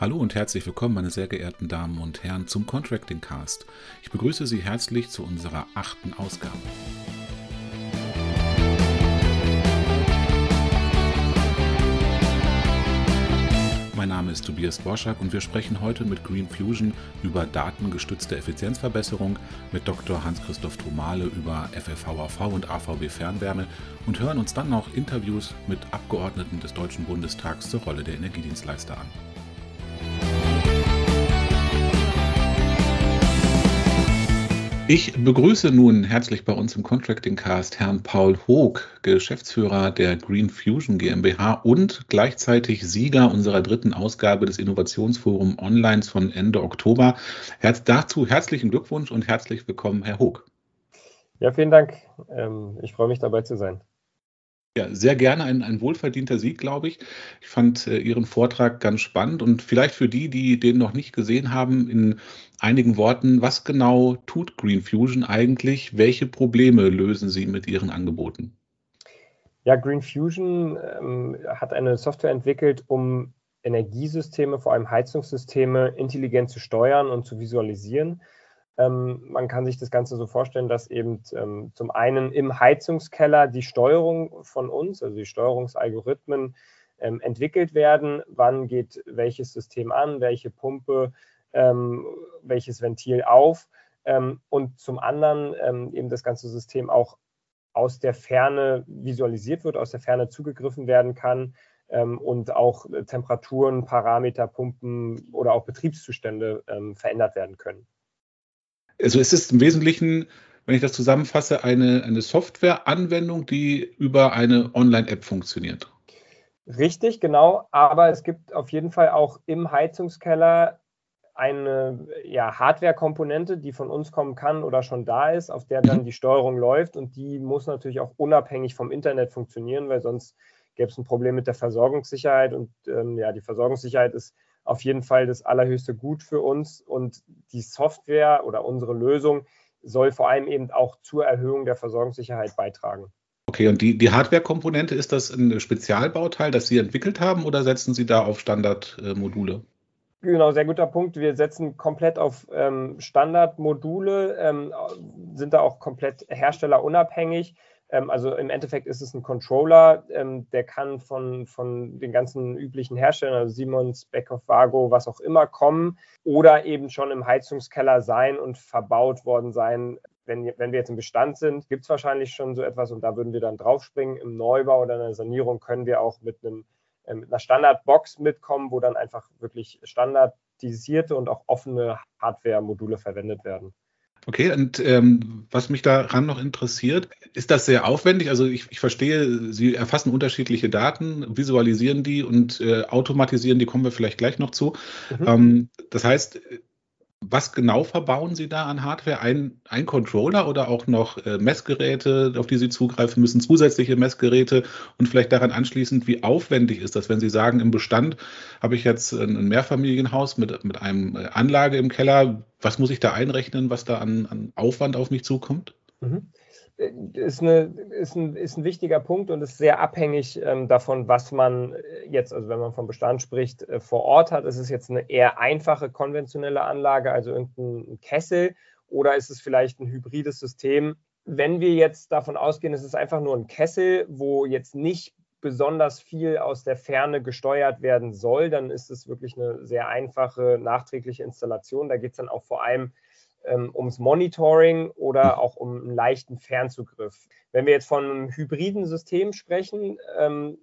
Hallo und herzlich willkommen, meine sehr geehrten Damen und Herren, zum Contracting Cast. Ich begrüße Sie herzlich zu unserer achten Ausgabe. Mein Name ist Tobias Borschak und wir sprechen heute mit Green Fusion über datengestützte Effizienzverbesserung, mit Dr. Hans-Christoph Tromale über FFVAV und AVB Fernwärme und hören uns dann noch Interviews mit Abgeordneten des Deutschen Bundestags zur Rolle der Energiedienstleister an. Ich begrüße nun herzlich bei uns im Contracting Cast Herrn Paul Hoog, Geschäftsführer der Green Fusion GmbH und gleichzeitig Sieger unserer dritten Ausgabe des Innovationsforum Online von Ende Oktober. Herz dazu herzlichen Glückwunsch und herzlich willkommen, Herr Hoog. Ja, vielen Dank. Ähm, ich freue mich dabei zu sein. Ja, sehr gerne ein, ein wohlverdienter Sieg, glaube ich. Ich fand äh, Ihren Vortrag ganz spannend und vielleicht für die, die den noch nicht gesehen haben, in einigen Worten, was genau tut Green Fusion eigentlich? Welche Probleme lösen Sie mit Ihren Angeboten? Ja, Green Fusion ähm, hat eine Software entwickelt, um Energiesysteme, vor allem Heizungssysteme, intelligent zu steuern und zu visualisieren. Ähm, man kann sich das Ganze so vorstellen, dass eben ähm, zum einen im Heizungskeller die Steuerung von uns, also die Steuerungsalgorithmen, ähm, entwickelt werden. Wann geht welches System an, welche Pumpe, ähm, welches Ventil auf? Ähm, und zum anderen ähm, eben das ganze System auch aus der Ferne visualisiert wird, aus der Ferne zugegriffen werden kann und auch Temperaturen, Parameter, Pumpen oder auch Betriebszustände verändert werden können. Also es ist im Wesentlichen, wenn ich das zusammenfasse, eine, eine Softwareanwendung, die über eine Online-App funktioniert. Richtig, genau. Aber es gibt auf jeden Fall auch im Heizungskeller eine ja, Hardware-Komponente, die von uns kommen kann oder schon da ist, auf der dann mhm. die Steuerung läuft. Und die muss natürlich auch unabhängig vom Internet funktionieren, weil sonst gäbe es ein Problem mit der Versorgungssicherheit. Und ähm, ja, die Versorgungssicherheit ist auf jeden Fall das allerhöchste Gut für uns. Und die Software oder unsere Lösung soll vor allem eben auch zur Erhöhung der Versorgungssicherheit beitragen. Okay, und die, die Hardware-Komponente, ist das ein Spezialbauteil, das Sie entwickelt haben oder setzen Sie da auf Standardmodule? Genau, sehr guter Punkt. Wir setzen komplett auf ähm, Standardmodule, ähm, sind da auch komplett herstellerunabhängig. Ähm, also im Endeffekt ist es ein Controller, ähm, der kann von, von den ganzen üblichen Herstellern, also Siemens, Beckhoff, Vago, was auch immer kommen oder eben schon im Heizungskeller sein und verbaut worden sein. Wenn, wenn wir jetzt im Bestand sind, gibt es wahrscheinlich schon so etwas und da würden wir dann draufspringen. Im Neubau oder in der Sanierung können wir auch mit, einem, äh, mit einer Standardbox mitkommen, wo dann einfach wirklich standardisierte und auch offene Hardware-Module verwendet werden. Okay, und ähm, was mich daran noch interessiert, ist das sehr aufwendig? Also ich, ich verstehe, Sie erfassen unterschiedliche Daten, visualisieren die und äh, automatisieren die, kommen wir vielleicht gleich noch zu. Mhm. Ähm, das heißt, was genau verbauen Sie da an Hardware? Ein, ein Controller oder auch noch äh, Messgeräte, auf die Sie zugreifen müssen, zusätzliche Messgeräte und vielleicht daran anschließend, wie aufwendig ist das, wenn Sie sagen, im Bestand habe ich jetzt ein Mehrfamilienhaus mit, mit einem äh, Anlage im Keller, was muss ich da einrechnen, was da an, an Aufwand auf mich zukommt? Mhm ist, eine, ist, ein, ist ein wichtiger Punkt und ist sehr abhängig ähm, davon, was man jetzt, also wenn man vom Bestand spricht, äh, vor Ort hat. Ist es jetzt eine eher einfache konventionelle Anlage, also irgendein Kessel, oder ist es vielleicht ein hybrides System? Wenn wir jetzt davon ausgehen, es ist einfach nur ein Kessel, wo jetzt nicht besonders viel aus der Ferne gesteuert werden soll, dann ist es wirklich eine sehr einfache nachträgliche Installation. Da geht es dann auch vor allem ähm, ums Monitoring oder auch um einen leichten Fernzugriff. Wenn wir jetzt von einem hybriden System sprechen, ähm,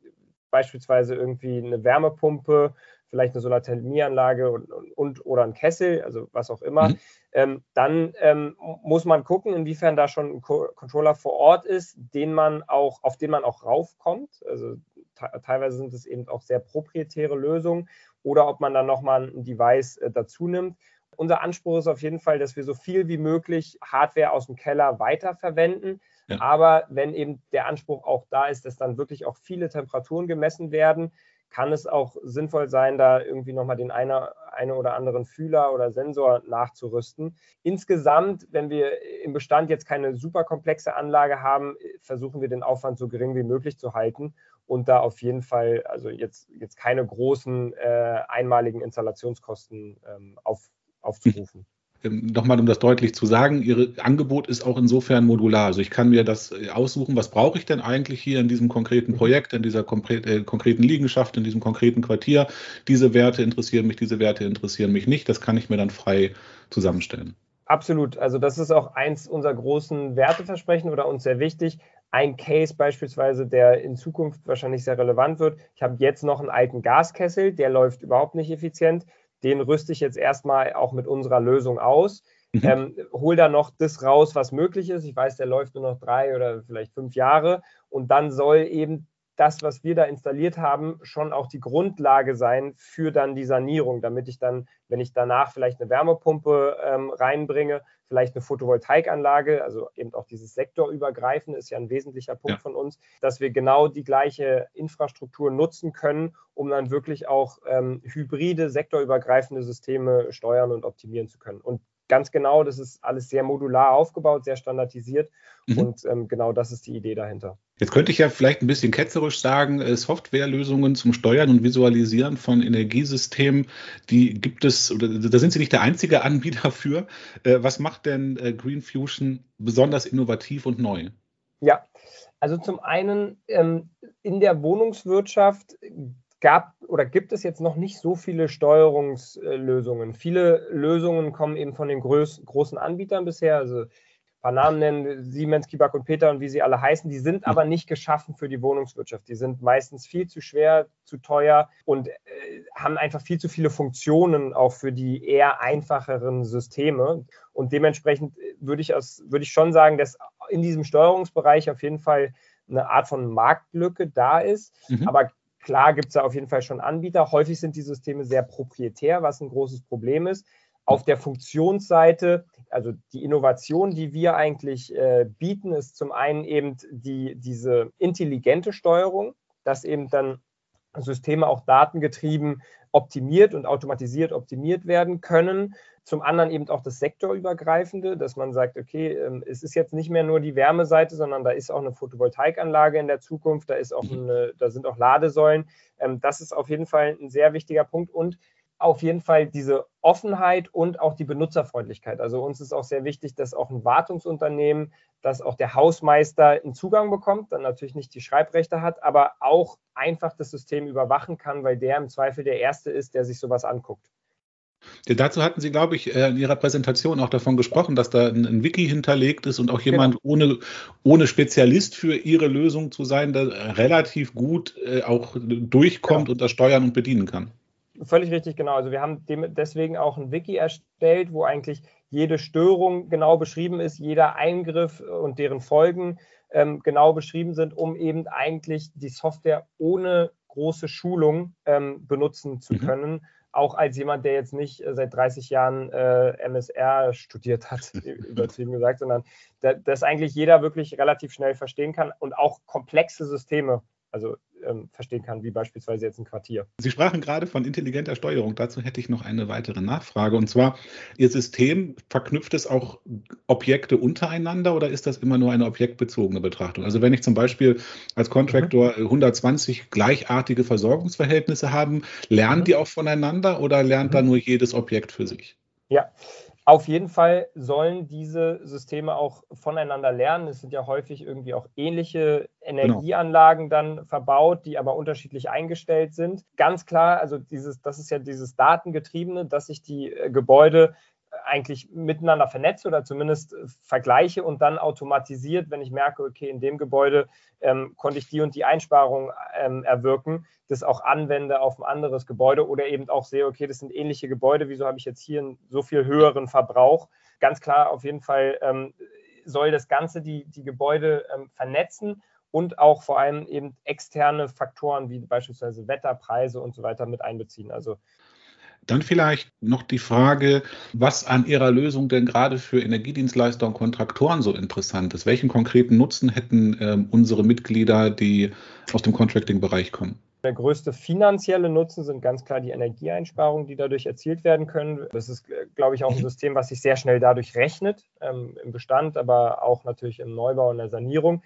beispielsweise irgendwie eine Wärmepumpe, vielleicht eine Solarthermieanlage und, und, und, oder ein Kessel, also was auch immer, mhm. ähm, dann ähm, muss man gucken, inwiefern da schon ein Co Controller vor Ort ist, den man auch, auf den man auch raufkommt. Also teilweise sind es eben auch sehr proprietäre Lösungen oder ob man dann nochmal ein Device äh, dazu nimmt unser Anspruch ist auf jeden Fall, dass wir so viel wie möglich Hardware aus dem Keller weiterverwenden. Ja. Aber wenn eben der Anspruch auch da ist, dass dann wirklich auch viele Temperaturen gemessen werden, kann es auch sinnvoll sein, da irgendwie nochmal den eine, eine oder anderen Fühler oder Sensor nachzurüsten. Insgesamt, wenn wir im Bestand jetzt keine super komplexe Anlage haben, versuchen wir den Aufwand so gering wie möglich zu halten und da auf jeden Fall also jetzt, jetzt keine großen äh, einmaligen Installationskosten ähm, auf, aufzurufen. Ähm, nochmal, um das deutlich zu sagen, Ihr Angebot ist auch insofern modular. Also ich kann mir das äh, aussuchen, was brauche ich denn eigentlich hier in diesem konkreten mhm. Projekt, in dieser äh, konkreten Liegenschaft, in diesem konkreten Quartier. Diese Werte interessieren mich, diese Werte interessieren mich nicht. Das kann ich mir dann frei zusammenstellen. Absolut. Also das ist auch eins unserer großen Werteversprechen oder uns sehr wichtig. Ein Case beispielsweise, der in Zukunft wahrscheinlich sehr relevant wird. Ich habe jetzt noch einen alten Gaskessel, der läuft überhaupt nicht effizient den rüste ich jetzt erstmal auch mit unserer Lösung aus. Mhm. Ähm, hol da noch das raus, was möglich ist. Ich weiß, der läuft nur noch drei oder vielleicht fünf Jahre. Und dann soll eben das, was wir da installiert haben, schon auch die Grundlage sein für dann die Sanierung, damit ich dann, wenn ich danach vielleicht eine Wärmepumpe ähm, reinbringe, vielleicht eine Photovoltaikanlage, also eben auch dieses sektorübergreifende ist ja ein wesentlicher Punkt ja. von uns, dass wir genau die gleiche Infrastruktur nutzen können, um dann wirklich auch ähm, hybride, sektorübergreifende Systeme steuern und optimieren zu können. Und ganz genau, das ist alles sehr modular aufgebaut, sehr standardisiert mhm. und ähm, genau das ist die Idee dahinter. Jetzt könnte ich ja vielleicht ein bisschen ketzerisch sagen, äh, Softwarelösungen zum Steuern und Visualisieren von Energiesystemen, die gibt es, oder da sind Sie nicht der einzige Anbieter für. Äh, was macht denn äh, Green Fusion besonders innovativ und neu? Ja, also zum einen ähm, in der Wohnungswirtschaft gab oder gibt es jetzt noch nicht so viele Steuerungslösungen. Viele Lösungen kommen eben von den groß, großen Anbietern bisher, also ein paar Namen nennen, Siemens, Kibak und Peter und wie sie alle heißen, die sind aber nicht geschaffen für die Wohnungswirtschaft. Die sind meistens viel zu schwer, zu teuer und äh, haben einfach viel zu viele Funktionen auch für die eher einfacheren Systeme. Und dementsprechend würde ich, aus, würde ich schon sagen, dass in diesem Steuerungsbereich auf jeden Fall eine Art von Marktlücke da ist. Mhm. Aber Klar gibt es da auf jeden Fall schon Anbieter. Häufig sind die Systeme sehr proprietär, was ein großes Problem ist. Auf der Funktionsseite, also die Innovation, die wir eigentlich äh, bieten, ist zum einen eben die, diese intelligente Steuerung, dass eben dann Systeme auch datengetrieben optimiert und automatisiert optimiert werden können. Zum anderen eben auch das Sektorübergreifende, dass man sagt, okay, ähm, es ist jetzt nicht mehr nur die Wärmeseite, sondern da ist auch eine Photovoltaikanlage in der Zukunft, da ist auch mhm. eine, da sind auch Ladesäulen. Ähm, das ist auf jeden Fall ein sehr wichtiger Punkt und auf jeden Fall diese Offenheit und auch die Benutzerfreundlichkeit. Also uns ist auch sehr wichtig, dass auch ein Wartungsunternehmen, dass auch der Hausmeister einen Zugang bekommt, dann natürlich nicht die Schreibrechte hat, aber auch einfach das System überwachen kann, weil der im Zweifel der Erste ist, der sich sowas anguckt. Ja, dazu hatten Sie, glaube ich, äh, in Ihrer Präsentation auch davon gesprochen, dass da ein, Wiki hinterlegt ist und auch jemand genau. ohne, ohne Spezialist für Ihre Lösung zu sein, da relativ gut äh, auch durchkommt genau. und das steuern und bedienen kann. Völlig richtig, genau. Also wir haben deswegen auch ein Wiki erstellt, wo eigentlich jede Störung genau beschrieben ist, jeder Eingriff und deren Folgen ähm, genau beschrieben sind, um eben eigentlich die Software ohne große Schulung ähm, benutzen zu mhm. können auch als jemand, der jetzt nicht äh, seit 30 Jahren äh, MSR studiert hat, übertrieben gesagt, sondern dass eigentlich jeder wirklich relativ schnell verstehen kann und auch komplexe Systeme also ähm, verstehen kann, wie beispielsweise jetzt ein Quartier. Sie sprachen gerade von intelligenter Steuerung. Dazu hätte ich noch eine weitere Nachfrage. Und zwar, Ihr System verknüpft es auch Objekte untereinander oder ist das immer nur eine objektbezogene Betrachtung? Also wenn ich zum Beispiel als Contractor mhm. 120 gleichartige Versorgungsverhältnisse habe, lernen mhm. die auch voneinander oder lernt mhm. da nur jedes Objekt für sich? Ja, auf jeden Fall sollen diese Systeme auch voneinander lernen. Es sind ja häufig irgendwie auch ähnliche genau. Energieanlagen dann verbaut, die aber unterschiedlich eingestellt sind. Ganz klar, also dieses, das ist ja dieses Datengetriebene, dass sich die äh, Gebäude eigentlich miteinander vernetze oder zumindest äh, vergleiche und dann automatisiert, wenn ich merke, okay, in dem Gebäude ähm, konnte ich die und die Einsparung ähm, erwirken, das auch anwende auf ein anderes Gebäude oder eben auch sehe, okay, das sind ähnliche Gebäude, wieso habe ich jetzt hier einen so viel höheren Verbrauch? Ganz klar, auf jeden Fall ähm, soll das Ganze die, die Gebäude ähm, vernetzen und auch vor allem eben externe Faktoren wie beispielsweise Wetterpreise und so weiter mit einbeziehen. Also dann vielleicht noch die Frage, was an Ihrer Lösung denn gerade für Energiedienstleister und Kontraktoren so interessant ist. Welchen konkreten Nutzen hätten äh, unsere Mitglieder, die aus dem Contracting-Bereich kommen? Der größte finanzielle Nutzen sind ganz klar die Energieeinsparungen, die dadurch erzielt werden können. Das ist, glaube ich, auch ein System, was sich sehr schnell dadurch rechnet, ähm, im Bestand, aber auch natürlich im Neubau und der Sanierung.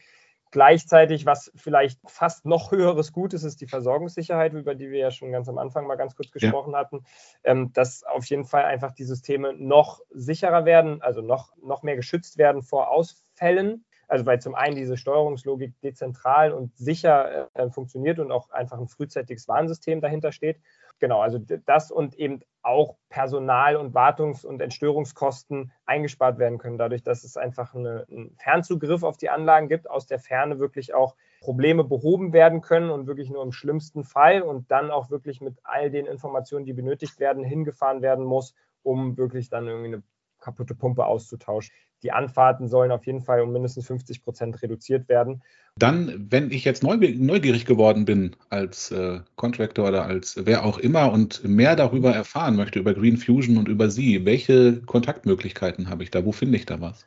Gleichzeitig, was vielleicht fast noch höheres Gut ist, ist die Versorgungssicherheit, über die wir ja schon ganz am Anfang mal ganz kurz gesprochen ja. hatten, ähm, dass auf jeden Fall einfach die Systeme noch sicherer werden, also noch, noch mehr geschützt werden vor Ausfällen. Also weil zum einen diese Steuerungslogik dezentral und sicher äh, funktioniert und auch einfach ein frühzeitiges Warnsystem dahinter steht. Genau, also das und eben auch Personal- und Wartungs- und Entstörungskosten eingespart werden können, dadurch, dass es einfach eine, einen Fernzugriff auf die Anlagen gibt, aus der Ferne wirklich auch Probleme behoben werden können und wirklich nur im schlimmsten Fall und dann auch wirklich mit all den Informationen, die benötigt werden, hingefahren werden muss, um wirklich dann irgendwie eine kaputte Pumpe auszutauschen. Die Anfahrten sollen auf jeden Fall um mindestens 50 Prozent reduziert werden. Dann, wenn ich jetzt neugierig geworden bin als äh, Contractor oder als wer auch immer und mehr darüber erfahren möchte, über Green Fusion und über Sie, welche Kontaktmöglichkeiten habe ich da? Wo finde ich da was?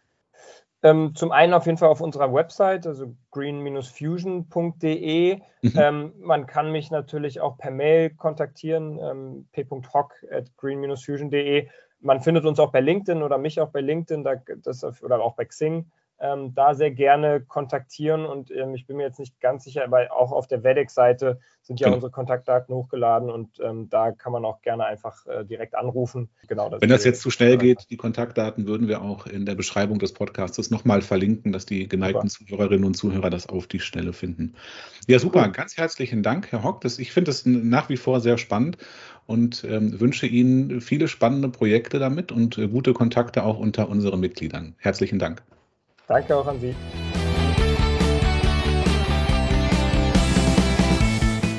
Ähm, zum einen auf jeden Fall auf unserer Website, also green-fusion.de. Mhm. Ähm, man kann mich natürlich auch per Mail kontaktieren, ähm, p.hock at green-fusion.de man findet uns auch bei LinkedIn oder mich auch bei LinkedIn da, das, oder auch bei Xing. Ähm, da sehr gerne kontaktieren und ähm, ich bin mir jetzt nicht ganz sicher, weil auch auf der WEDEX-Seite sind ja genau. unsere Kontaktdaten hochgeladen und ähm, da kann man auch gerne einfach äh, direkt anrufen. Genau, Wenn das jetzt zu schnell geht, die Kontaktdaten würden wir auch in der Beschreibung des Podcasts nochmal verlinken, dass die geneigten super. Zuhörerinnen und Zuhörer das auf die Stelle finden. Ja, super. Cool. Ganz herzlichen Dank, Herr Hock. Das, ich finde es nach wie vor sehr spannend und ähm, wünsche Ihnen viele spannende Projekte damit und äh, gute Kontakte auch unter unseren Mitgliedern. Herzlichen Dank. Danke auch an Sie.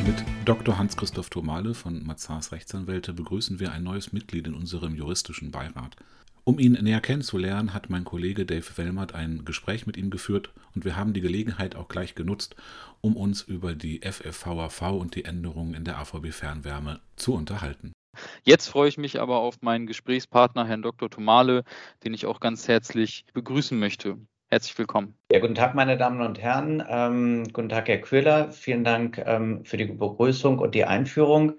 Mit Dr. Hans-Christoph Thomale von Mazars Rechtsanwälte begrüßen wir ein neues Mitglied in unserem juristischen Beirat. Um ihn näher kennenzulernen, hat mein Kollege Dave Wellmert ein Gespräch mit ihm geführt und wir haben die Gelegenheit auch gleich genutzt, um uns über die FFVAV und die Änderungen in der AVB Fernwärme zu unterhalten. Jetzt freue ich mich aber auf meinen Gesprächspartner, Herrn Dr. Thomale, den ich auch ganz herzlich begrüßen möchte. Herzlich willkommen. Ja, guten Tag, meine Damen und Herren. Ähm, guten Tag, Herr Köhler. Vielen Dank ähm, für die Begrüßung und die Einführung.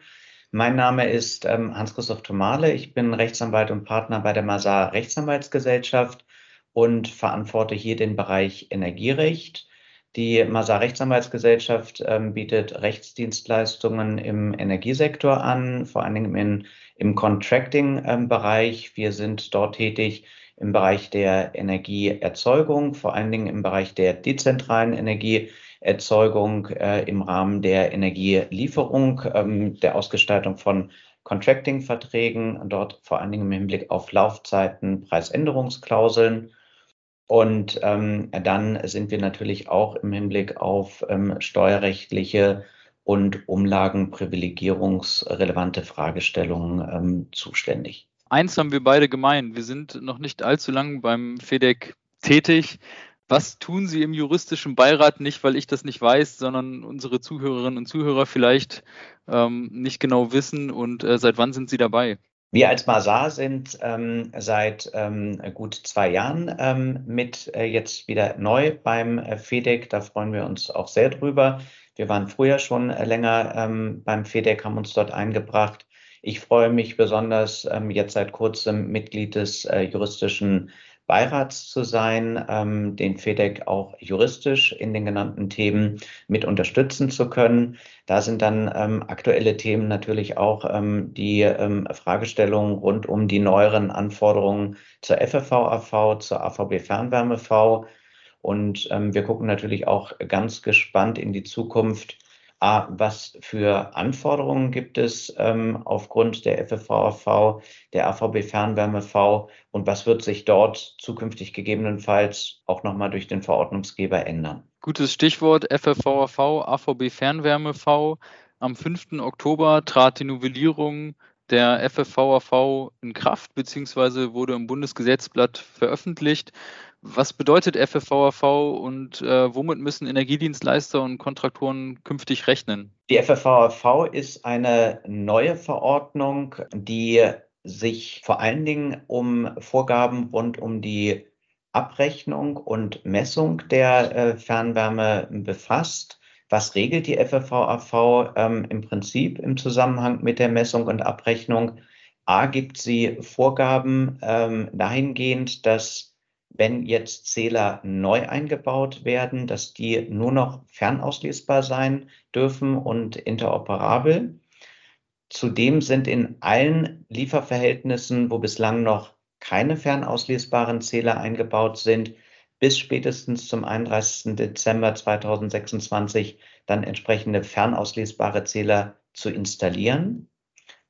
Mein Name ist ähm, Hans-Christoph Thomale. Ich bin Rechtsanwalt und Partner bei der Masar Rechtsanwaltsgesellschaft und verantworte hier den Bereich Energierecht. Die Masar Rechtsanwaltsgesellschaft ähm, bietet Rechtsdienstleistungen im Energiesektor an, vor allen Dingen in, im Contracting-Bereich. Ähm, Wir sind dort tätig im Bereich der Energieerzeugung, vor allen Dingen im Bereich der dezentralen Energieerzeugung, äh, im Rahmen der Energielieferung, ähm, der Ausgestaltung von Contracting-Verträgen, dort vor allen Dingen im Hinblick auf Laufzeiten, Preisänderungsklauseln. Und ähm, dann sind wir natürlich auch im Hinblick auf ähm, steuerrechtliche und umlagenprivilegierungsrelevante Fragestellungen ähm, zuständig eins haben wir beide gemein. Wir sind noch nicht allzu lang beim FEDEC tätig. Was tun Sie im juristischen Beirat nicht, weil ich das nicht weiß, sondern unsere Zuhörerinnen und Zuhörer vielleicht ähm, nicht genau wissen und äh, seit wann sind Sie dabei? Wir als Masar sind ähm, seit ähm, gut zwei Jahren ähm, mit äh, jetzt wieder neu beim äh, FEDEC. Da freuen wir uns auch sehr drüber. Wir waren früher schon äh, länger ähm, beim FEDEC, haben uns dort eingebracht ich freue mich besonders, ähm, jetzt seit kurzem Mitglied des äh, juristischen Beirats zu sein, ähm, den FEDEC auch juristisch in den genannten Themen mit unterstützen zu können. Da sind dann ähm, aktuelle Themen natürlich auch ähm, die ähm, Fragestellungen rund um die neueren Anforderungen zur FFVAV, zur AVB Fernwärme-V. Und ähm, wir gucken natürlich auch ganz gespannt in die Zukunft, A, was für Anforderungen gibt es ähm, aufgrund der FFVAV, der AVB Fernwärme V und was wird sich dort zukünftig gegebenenfalls auch nochmal durch den Verordnungsgeber ändern? Gutes Stichwort FFVAV, AVB Fernwärme V. Am 5. Oktober trat die Novellierung der FFVAV in Kraft beziehungsweise wurde im Bundesgesetzblatt veröffentlicht. Was bedeutet FFVAV und äh, womit müssen Energiedienstleister und Kontraktoren künftig rechnen? Die FFVAV ist eine neue Verordnung, die sich vor allen Dingen um Vorgaben rund um die Abrechnung und Messung der äh, Fernwärme befasst. Was regelt die FFVAV ähm, im Prinzip im Zusammenhang mit der Messung und Abrechnung? A gibt sie Vorgaben ähm, dahingehend, dass wenn jetzt Zähler neu eingebaut werden, dass die nur noch fernauslesbar sein dürfen und interoperabel. Zudem sind in allen Lieferverhältnissen, wo bislang noch keine fernauslesbaren Zähler eingebaut sind, bis spätestens zum 31. Dezember 2026 dann entsprechende fernauslesbare Zähler zu installieren.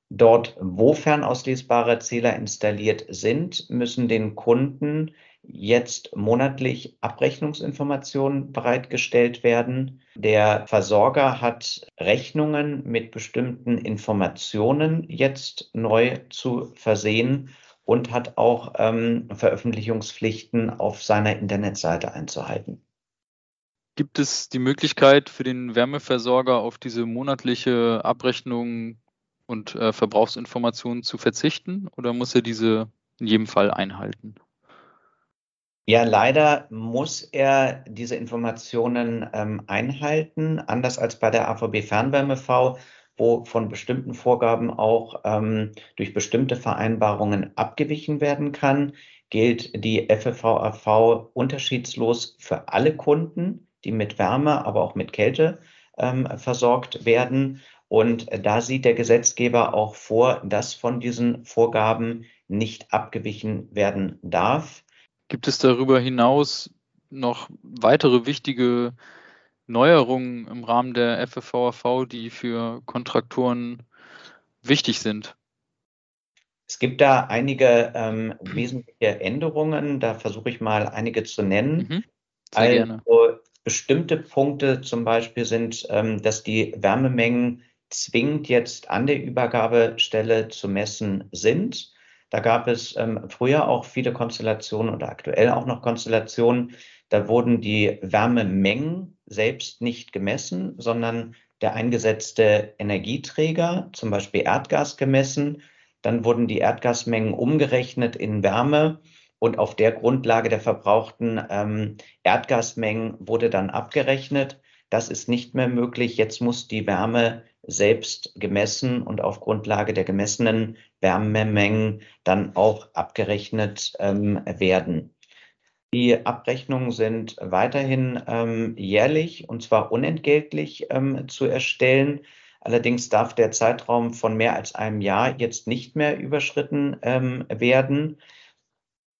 Dort, wo fernauslesbare Zähler installiert sind, müssen den Kunden jetzt monatlich Abrechnungsinformationen bereitgestellt werden. Der Versorger hat Rechnungen mit bestimmten Informationen jetzt neu zu versehen und hat auch ähm, Veröffentlichungspflichten auf seiner Internetseite einzuhalten. Gibt es die Möglichkeit für den Wärmeversorger auf diese monatliche Abrechnung und äh, Verbrauchsinformationen zu verzichten oder muss er diese in jedem Fall einhalten? Ja, leider muss er diese Informationen ähm, einhalten, anders als bei der AVB Fernwärme V, wo von bestimmten Vorgaben auch ähm, durch bestimmte Vereinbarungen abgewichen werden kann, gilt die FFVAV unterschiedslos für alle Kunden, die mit Wärme, aber auch mit Kälte ähm, versorgt werden. Und da sieht der Gesetzgeber auch vor, dass von diesen Vorgaben nicht abgewichen werden darf. Gibt es darüber hinaus noch weitere wichtige Neuerungen im Rahmen der FFVAV, die für Kontraktoren wichtig sind? Es gibt da einige ähm, wesentliche Änderungen. Da versuche ich mal einige zu nennen. Mhm, also gerne. bestimmte Punkte zum Beispiel sind, ähm, dass die Wärmemengen zwingend jetzt an der Übergabestelle zu messen sind. Da gab es ähm, früher auch viele Konstellationen oder aktuell auch noch Konstellationen. Da wurden die Wärmemengen selbst nicht gemessen, sondern der eingesetzte Energieträger, zum Beispiel Erdgas, gemessen. Dann wurden die Erdgasmengen umgerechnet in Wärme und auf der Grundlage der verbrauchten ähm, Erdgasmengen wurde dann abgerechnet. Das ist nicht mehr möglich. Jetzt muss die Wärme selbst gemessen und auf Grundlage der gemessenen Wärmemengen dann auch abgerechnet ähm, werden. Die Abrechnungen sind weiterhin ähm, jährlich und zwar unentgeltlich ähm, zu erstellen. Allerdings darf der Zeitraum von mehr als einem Jahr jetzt nicht mehr überschritten ähm, werden.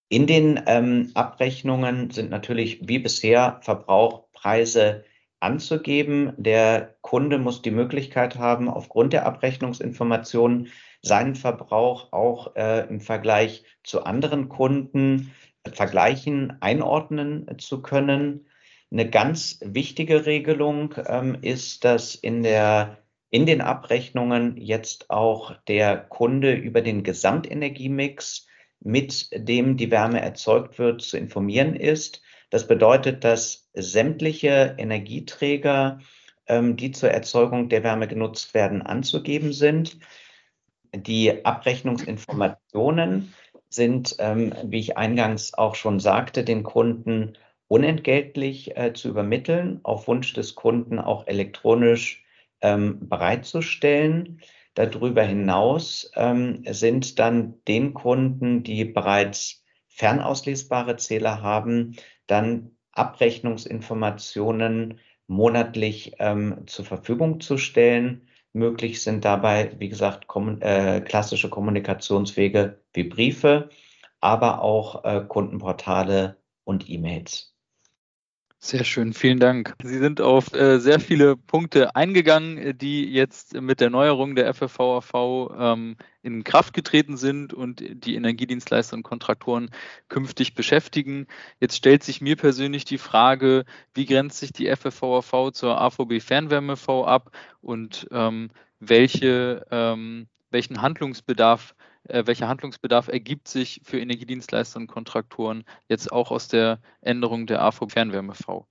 In den ähm, Abrechnungen sind natürlich wie bisher Verbrauchpreise anzugeben. Der Kunde muss die Möglichkeit haben, aufgrund der Abrechnungsinformationen seinen Verbrauch auch äh, im Vergleich zu anderen Kunden vergleichen, einordnen zu können. Eine ganz wichtige Regelung ähm, ist, dass in der in den Abrechnungen jetzt auch der Kunde über den Gesamtenergiemix, mit dem die Wärme erzeugt wird, zu informieren ist. Das bedeutet, dass sämtliche Energieträger, ähm, die zur Erzeugung der Wärme genutzt werden, anzugeben sind. Die Abrechnungsinformationen sind, ähm, wie ich eingangs auch schon sagte, den Kunden unentgeltlich äh, zu übermitteln, auf Wunsch des Kunden auch elektronisch ähm, bereitzustellen. Darüber hinaus ähm, sind dann den Kunden, die bereits fernauslesbare Zähler haben, dann Abrechnungsinformationen monatlich ähm, zur Verfügung zu stellen. Möglich sind dabei, wie gesagt, kom äh, klassische Kommunikationswege wie Briefe, aber auch äh, Kundenportale und E-Mails. Sehr schön, vielen Dank. Sie sind auf äh, sehr viele Punkte eingegangen, äh, die jetzt mit der Neuerung der FFVAV ähm, in Kraft getreten sind und die Energiedienstleister und Kontraktoren künftig beschäftigen. Jetzt stellt sich mir persönlich die Frage, wie grenzt sich die FFVAV zur AVB Fernwärme V ab und ähm, welche, ähm, welchen Handlungsbedarf äh, welcher Handlungsbedarf ergibt sich für Energiedienstleister und Kontraktoren jetzt auch aus der Änderung der AVB Fernwärme V?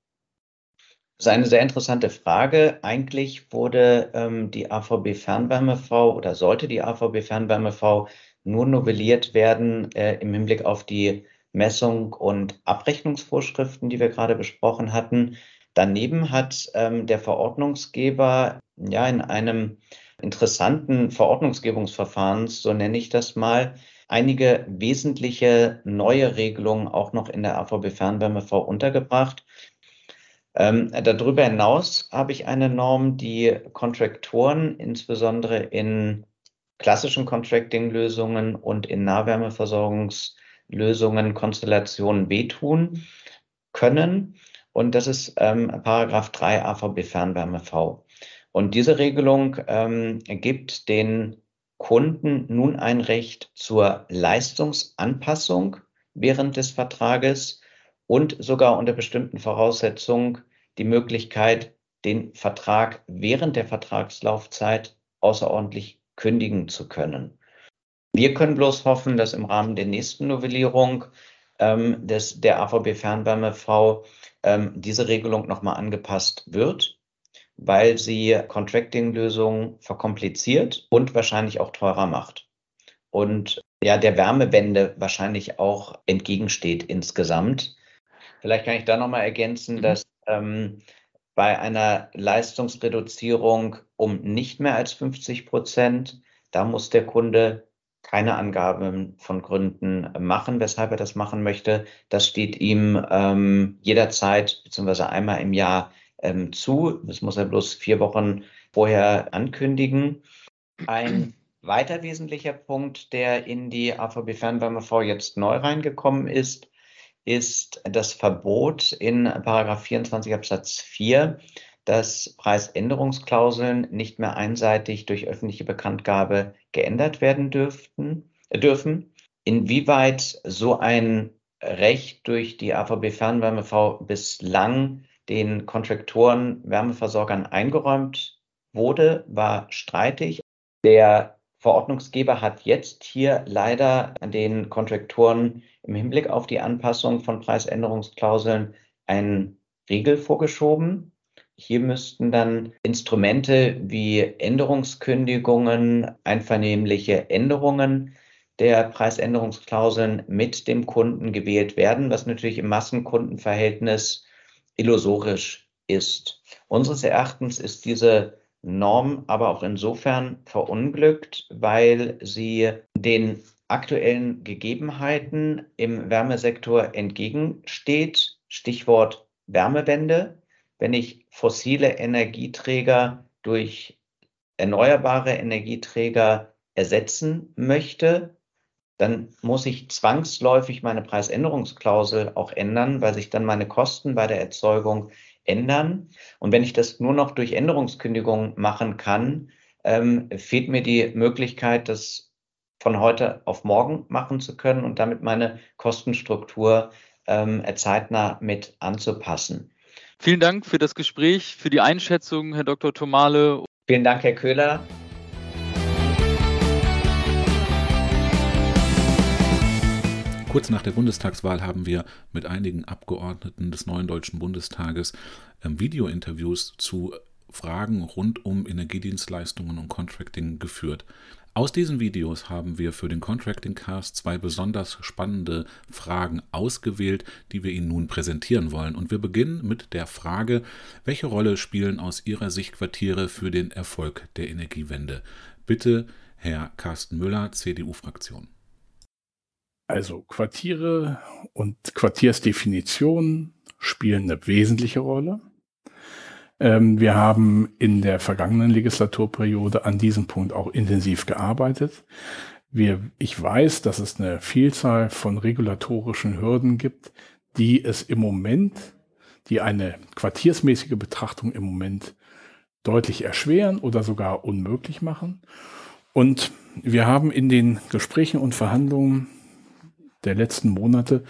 Das ist eine sehr interessante Frage. Eigentlich wurde ähm, die AVB Fernwärme V oder sollte die AVB Fernwärme V nur novelliert werden äh, im Hinblick auf die Messung und Abrechnungsvorschriften, die wir gerade besprochen hatten. Daneben hat ähm, der Verordnungsgeber ja in einem interessanten Verordnungsgebungsverfahrens, so nenne ich das mal, einige wesentliche neue Regelungen auch noch in der AVB Fernwärme-V untergebracht. Ähm, darüber hinaus habe ich eine Norm, die Kontraktoren insbesondere in klassischen Contracting-Lösungen und in Nahwärmeversorgungslösungen, Konstellationen wehtun können. Und das ist ähm, Paragraph 3 AVB Fernwärme V. Und diese Regelung ähm, gibt den Kunden nun ein Recht zur Leistungsanpassung während des Vertrages und sogar unter bestimmten Voraussetzungen die Möglichkeit, den Vertrag während der Vertragslaufzeit außerordentlich kündigen zu können. Wir können bloß hoffen, dass im Rahmen der nächsten Novellierung ähm, des, der AVB Fernwärme V ähm, diese Regelung nochmal angepasst wird, weil sie Contracting-Lösungen verkompliziert und wahrscheinlich auch teurer macht. Und ja, der Wärmewende wahrscheinlich auch entgegensteht insgesamt. Vielleicht kann ich da nochmal ergänzen, mhm. dass ähm, bei einer Leistungsreduzierung um nicht mehr als 50 Prozent, da muss der Kunde keine Angaben von Gründen machen, weshalb er das machen möchte. Das steht ihm ähm, jederzeit bzw. einmal im Jahr ähm, zu. Das muss er bloß vier Wochen vorher ankündigen. Ein weiter wesentlicher Punkt, der in die AVB Fernwärme V jetzt neu reingekommen ist, ist das Verbot in Paragraph 24 Absatz 4, dass Preisänderungsklauseln nicht mehr einseitig durch öffentliche Bekanntgabe geändert werden dürften, äh, dürfen. Inwieweit so ein Recht durch die AVB Fernwärme V bislang den Kontraktoren, Wärmeversorgern eingeräumt wurde, war streitig. Der Verordnungsgeber hat jetzt hier leider den Kontraktoren im Hinblick auf die Anpassung von Preisänderungsklauseln einen Riegel vorgeschoben. Hier müssten dann Instrumente wie Änderungskündigungen, einvernehmliche Änderungen der Preisänderungsklauseln mit dem Kunden gewählt werden, was natürlich im Massenkundenverhältnis illusorisch ist. Unseres Erachtens ist diese Norm aber auch insofern verunglückt, weil sie den aktuellen Gegebenheiten im Wärmesektor entgegensteht. Stichwort Wärmewende. Wenn ich fossile Energieträger durch erneuerbare Energieträger ersetzen möchte, dann muss ich zwangsläufig meine Preisänderungsklausel auch ändern, weil sich dann meine Kosten bei der Erzeugung ändern. Und wenn ich das nur noch durch Änderungskündigung machen kann, ähm, fehlt mir die Möglichkeit, das von heute auf morgen machen zu können und damit meine Kostenstruktur ähm, zeitnah mit anzupassen. Vielen Dank für das Gespräch, für die Einschätzung, Herr Dr. Tomale. Vielen Dank, Herr Köhler. Kurz nach der Bundestagswahl haben wir mit einigen Abgeordneten des neuen Deutschen Bundestages ähm, Videointerviews zu Fragen rund um Energiedienstleistungen und Contracting geführt. Aus diesen Videos haben wir für den Contracting Cast zwei besonders spannende Fragen ausgewählt, die wir Ihnen nun präsentieren wollen. Und wir beginnen mit der Frage, welche Rolle spielen aus Ihrer Sicht Quartiere für den Erfolg der Energiewende? Bitte, Herr Carsten Müller, CDU-Fraktion. Also Quartiere und Quartiersdefinitionen spielen eine wesentliche Rolle. Ähm, wir haben in der vergangenen Legislaturperiode an diesem Punkt auch intensiv gearbeitet. Wir, ich weiß, dass es eine Vielzahl von regulatorischen Hürden gibt, die es im Moment, die eine quartiersmäßige Betrachtung im Moment deutlich erschweren oder sogar unmöglich machen. Und wir haben in den Gesprächen und Verhandlungen der letzten Monate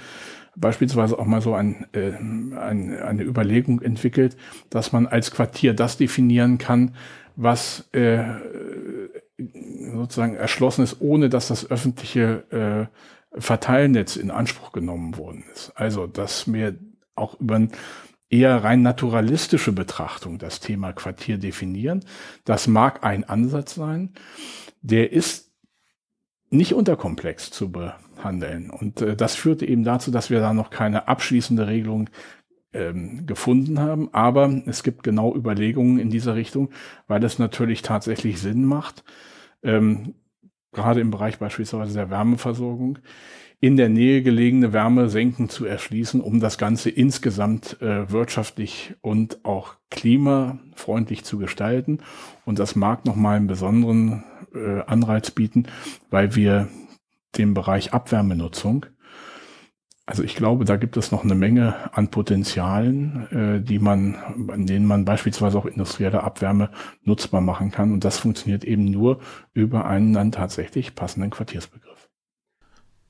beispielsweise auch mal so ein, äh, ein, eine Überlegung entwickelt, dass man als Quartier das definieren kann, was äh, sozusagen erschlossen ist, ohne dass das öffentliche äh, Verteilnetz in Anspruch genommen worden ist. Also, dass wir auch über ein eher rein naturalistische Betrachtung das Thema Quartier definieren. Das mag ein Ansatz sein. Der ist nicht unterkomplex zu behandeln. Und äh, das führte eben dazu, dass wir da noch keine abschließende Regelung ähm, gefunden haben. Aber es gibt genau Überlegungen in dieser Richtung, weil es natürlich tatsächlich Sinn macht, ähm, gerade im Bereich beispielsweise der Wärmeversorgung, in der Nähe gelegene Wärmesenken zu erschließen, um das Ganze insgesamt äh, wirtschaftlich und auch klimafreundlich zu gestalten. Und das mag nochmal einen besonderen äh, Anreiz bieten, weil wir den Bereich Abwärmenutzung also ich glaube, da gibt es noch eine Menge an Potenzialen, äh, die man, an denen man beispielsweise auch industrielle Abwärme nutzbar machen kann. Und das funktioniert eben nur über einen dann tatsächlich passenden Quartiersbegriff.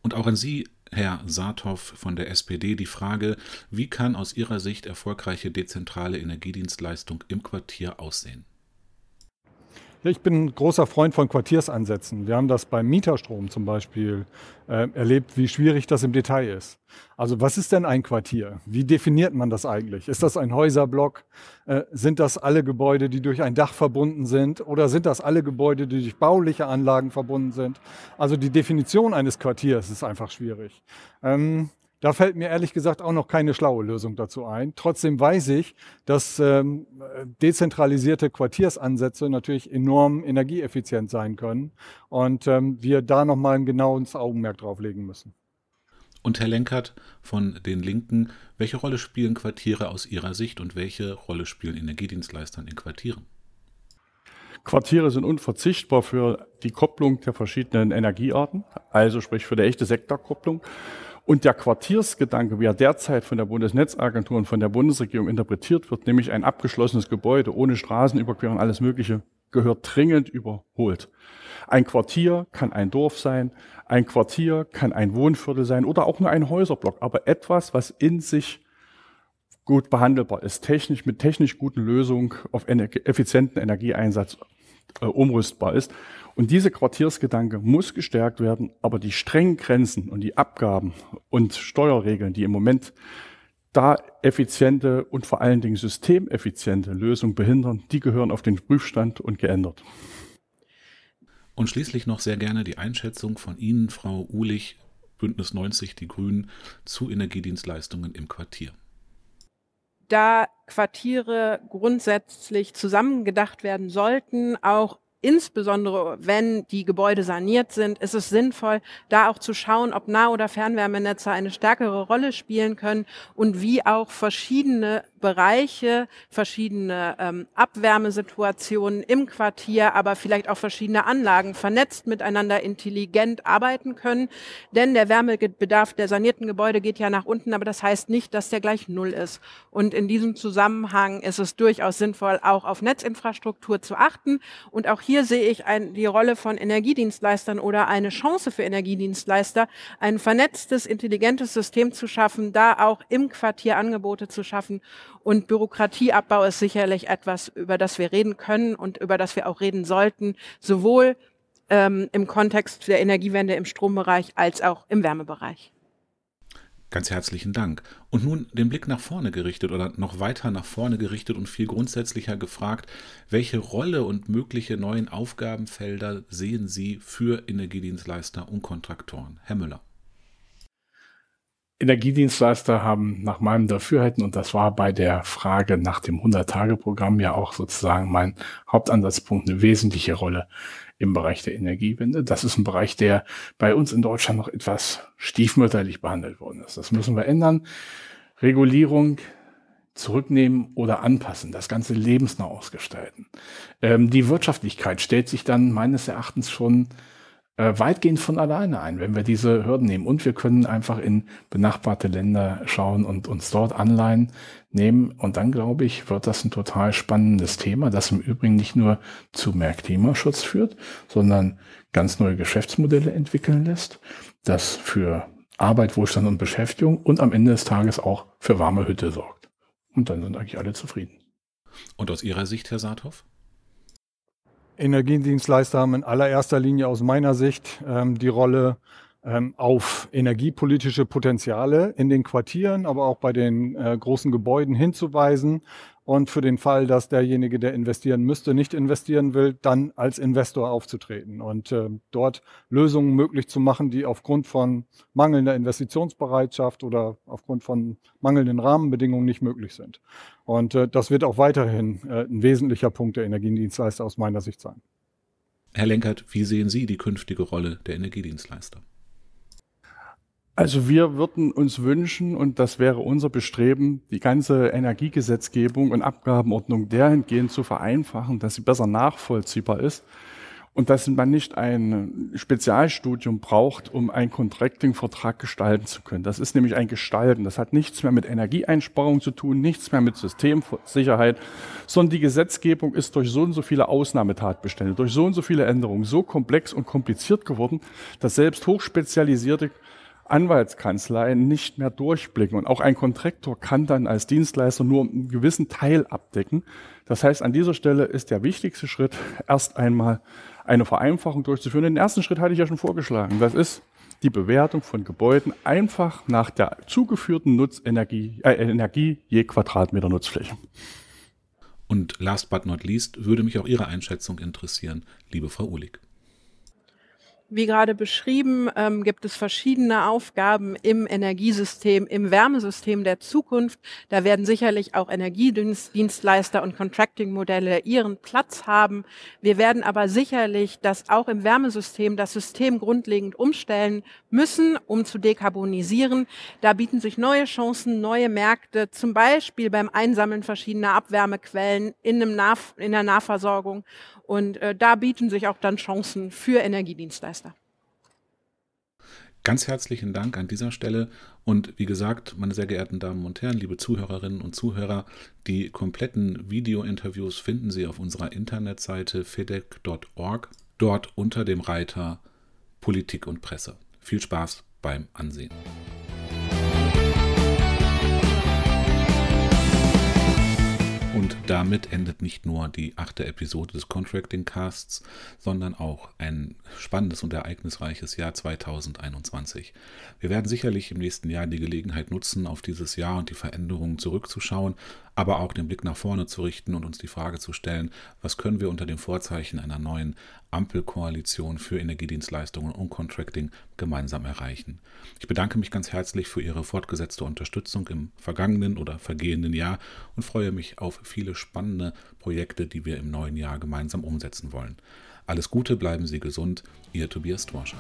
Und auch an Sie, Herr Saathoff von der SPD, die Frage, wie kann aus Ihrer Sicht erfolgreiche dezentrale Energiedienstleistung im Quartier aussehen? Ich bin ein großer Freund von Quartiersansätzen. Wir haben das beim Mieterstrom zum Beispiel äh, erlebt, wie schwierig das im Detail ist. Also was ist denn ein Quartier? Wie definiert man das eigentlich? Ist das ein Häuserblock? Äh, sind das alle Gebäude, die durch ein Dach verbunden sind? Oder sind das alle Gebäude, die durch bauliche Anlagen verbunden sind? Also die Definition eines Quartiers ist einfach schwierig. Ähm, da fällt mir ehrlich gesagt auch noch keine schlaue Lösung dazu ein. Trotzdem weiß ich, dass ähm, dezentralisierte Quartiersansätze natürlich enorm energieeffizient sein können und ähm, wir da nochmal ein genaues Augenmerk drauf legen müssen. Und Herr Lenkert von den Linken, welche Rolle spielen Quartiere aus Ihrer Sicht und welche Rolle spielen Energiedienstleistern in Quartieren? Quartiere sind unverzichtbar für die Kopplung der verschiedenen Energiearten, also sprich für die echte Sektorkopplung. Und der Quartiersgedanke, wie er derzeit von der Bundesnetzagentur und von der Bundesregierung interpretiert wird, nämlich ein abgeschlossenes Gebäude ohne Straßenüberquerung, alles Mögliche, gehört dringend überholt. Ein Quartier kann ein Dorf sein, ein Quartier kann ein Wohnviertel sein oder auch nur ein Häuserblock, aber etwas, was in sich gut behandelbar ist, technisch mit technisch guten Lösungen auf effizienten Energieeinsatz äh, umrüstbar ist. Und diese Quartiersgedanke muss gestärkt werden, aber die strengen Grenzen und die Abgaben und Steuerregeln, die im Moment da effiziente und vor allen Dingen systemeffiziente Lösungen behindern, die gehören auf den Prüfstand und geändert. Und schließlich noch sehr gerne die Einschätzung von Ihnen, Frau Uhlich, Bündnis 90, die Grünen, zu Energiedienstleistungen im Quartier. Da Quartiere grundsätzlich zusammengedacht werden sollten, auch insbesondere wenn die Gebäude saniert sind, ist es sinnvoll, da auch zu schauen, ob Nah- oder Fernwärmenetze eine stärkere Rolle spielen können und wie auch verschiedene Bereiche, verschiedene ähm, Abwärmesituationen im Quartier, aber vielleicht auch verschiedene Anlagen vernetzt miteinander intelligent arbeiten können. Denn der Wärmebedarf der sanierten Gebäude geht ja nach unten, aber das heißt nicht, dass der gleich null ist. Und in diesem Zusammenhang ist es durchaus sinnvoll, auch auf Netzinfrastruktur zu achten. Und auch hier sehe ich ein, die Rolle von Energiedienstleistern oder eine Chance für Energiedienstleister, ein vernetztes, intelligentes System zu schaffen, da auch im Quartier Angebote zu schaffen und Bürokratieabbau ist sicherlich etwas, über das wir reden können und über das wir auch reden sollten, sowohl ähm, im Kontext der Energiewende im Strombereich als auch im Wärmebereich. Ganz herzlichen Dank. Und nun den Blick nach vorne gerichtet oder noch weiter nach vorne gerichtet und viel grundsätzlicher gefragt, welche Rolle und mögliche neuen Aufgabenfelder sehen Sie für Energiedienstleister und Kontraktoren? Herr Müller. Energiedienstleister haben nach meinem Dafürhalten, und das war bei der Frage nach dem 100-Tage-Programm ja auch sozusagen mein Hauptansatzpunkt, eine wesentliche Rolle im Bereich der Energiewende. Das ist ein Bereich, der bei uns in Deutschland noch etwas stiefmütterlich behandelt worden ist. Das müssen wir ändern. Regulierung zurücknehmen oder anpassen, das Ganze lebensnah ausgestalten. Ähm, die Wirtschaftlichkeit stellt sich dann meines Erachtens schon äh, weitgehend von alleine ein, wenn wir diese Hürden nehmen. Und wir können einfach in benachbarte Länder schauen und uns dort Anleihen nehmen. Und dann, glaube ich, wird das ein total spannendes Thema, das im Übrigen nicht nur zu mehr Klimaschutz führt, sondern ganz neue Geschäftsmodelle entwickeln lässt, das für Arbeit, Wohlstand und Beschäftigung und am Ende des Tages auch für warme Hütte sorgt. Und dann sind eigentlich alle zufrieden. Und aus Ihrer Sicht, Herr Saathoff? Energiedienstleister haben in allererster Linie aus meiner Sicht ähm, die Rolle, ähm, auf energiepolitische Potenziale in den Quartieren, aber auch bei den äh, großen Gebäuden hinzuweisen und für den Fall, dass derjenige, der investieren müsste, nicht investieren will, dann als Investor aufzutreten und äh, dort Lösungen möglich zu machen, die aufgrund von mangelnder Investitionsbereitschaft oder aufgrund von mangelnden Rahmenbedingungen nicht möglich sind. Und äh, das wird auch weiterhin äh, ein wesentlicher Punkt der Energiedienstleister aus meiner Sicht sein. Herr Lenkert, wie sehen Sie die künftige Rolle der Energiedienstleister? Also wir würden uns wünschen, und das wäre unser Bestreben, die ganze Energiegesetzgebung und Abgabenordnung dahingehend zu vereinfachen, dass sie besser nachvollziehbar ist und dass man nicht ein Spezialstudium braucht, um einen Contracting-Vertrag gestalten zu können. Das ist nämlich ein Gestalten. Das hat nichts mehr mit Energieeinsparung zu tun, nichts mehr mit Systemsicherheit, sondern die Gesetzgebung ist durch so und so viele Ausnahmetatbestände, durch so und so viele Änderungen so komplex und kompliziert geworden, dass selbst hochspezialisierte Anwaltskanzleien nicht mehr durchblicken. Und auch ein Kontraktor kann dann als Dienstleister nur einen gewissen Teil abdecken. Das heißt, an dieser Stelle ist der wichtigste Schritt erst einmal eine Vereinfachung durchzuführen. Den ersten Schritt hatte ich ja schon vorgeschlagen. Das ist die Bewertung von Gebäuden einfach nach der zugeführten Nutzenergie, äh, Energie je Quadratmeter Nutzfläche. Und last but not least würde mich auch Ihre Einschätzung interessieren, liebe Frau Uhlig. Wie gerade beschrieben, ähm, gibt es verschiedene Aufgaben im Energiesystem, im Wärmesystem der Zukunft. Da werden sicherlich auch Energiedienstleister und Contracting-Modelle ihren Platz haben. Wir werden aber sicherlich das auch im Wärmesystem, das System grundlegend umstellen müssen, um zu dekarbonisieren. Da bieten sich neue Chancen, neue Märkte, zum Beispiel beim Einsammeln verschiedener Abwärmequellen in, einem nah in der Nahversorgung. Und äh, da bieten sich auch dann Chancen für Energiedienstleister. Ganz herzlichen Dank an dieser Stelle und wie gesagt, meine sehr geehrten Damen und Herren, liebe Zuhörerinnen und Zuhörer, die kompletten Video-Interviews finden Sie auf unserer Internetseite fedec.org, dort unter dem Reiter Politik und Presse. Viel Spaß beim Ansehen. Und damit endet nicht nur die achte Episode des Contracting Casts, sondern auch ein spannendes und ereignisreiches Jahr 2021. Wir werden sicherlich im nächsten Jahr die Gelegenheit nutzen, auf dieses Jahr und die Veränderungen zurückzuschauen, aber auch den Blick nach vorne zu richten und uns die Frage zu stellen, was können wir unter dem Vorzeichen einer neuen Ampelkoalition für Energiedienstleistungen und Contracting gemeinsam erreichen. Ich bedanke mich ganz herzlich für Ihre fortgesetzte Unterstützung im vergangenen oder vergehenden Jahr und freue mich auf viele spannende Projekte, die wir im neuen Jahr gemeinsam umsetzen wollen. Alles Gute, bleiben Sie gesund, Ihr Tobias Dworschak.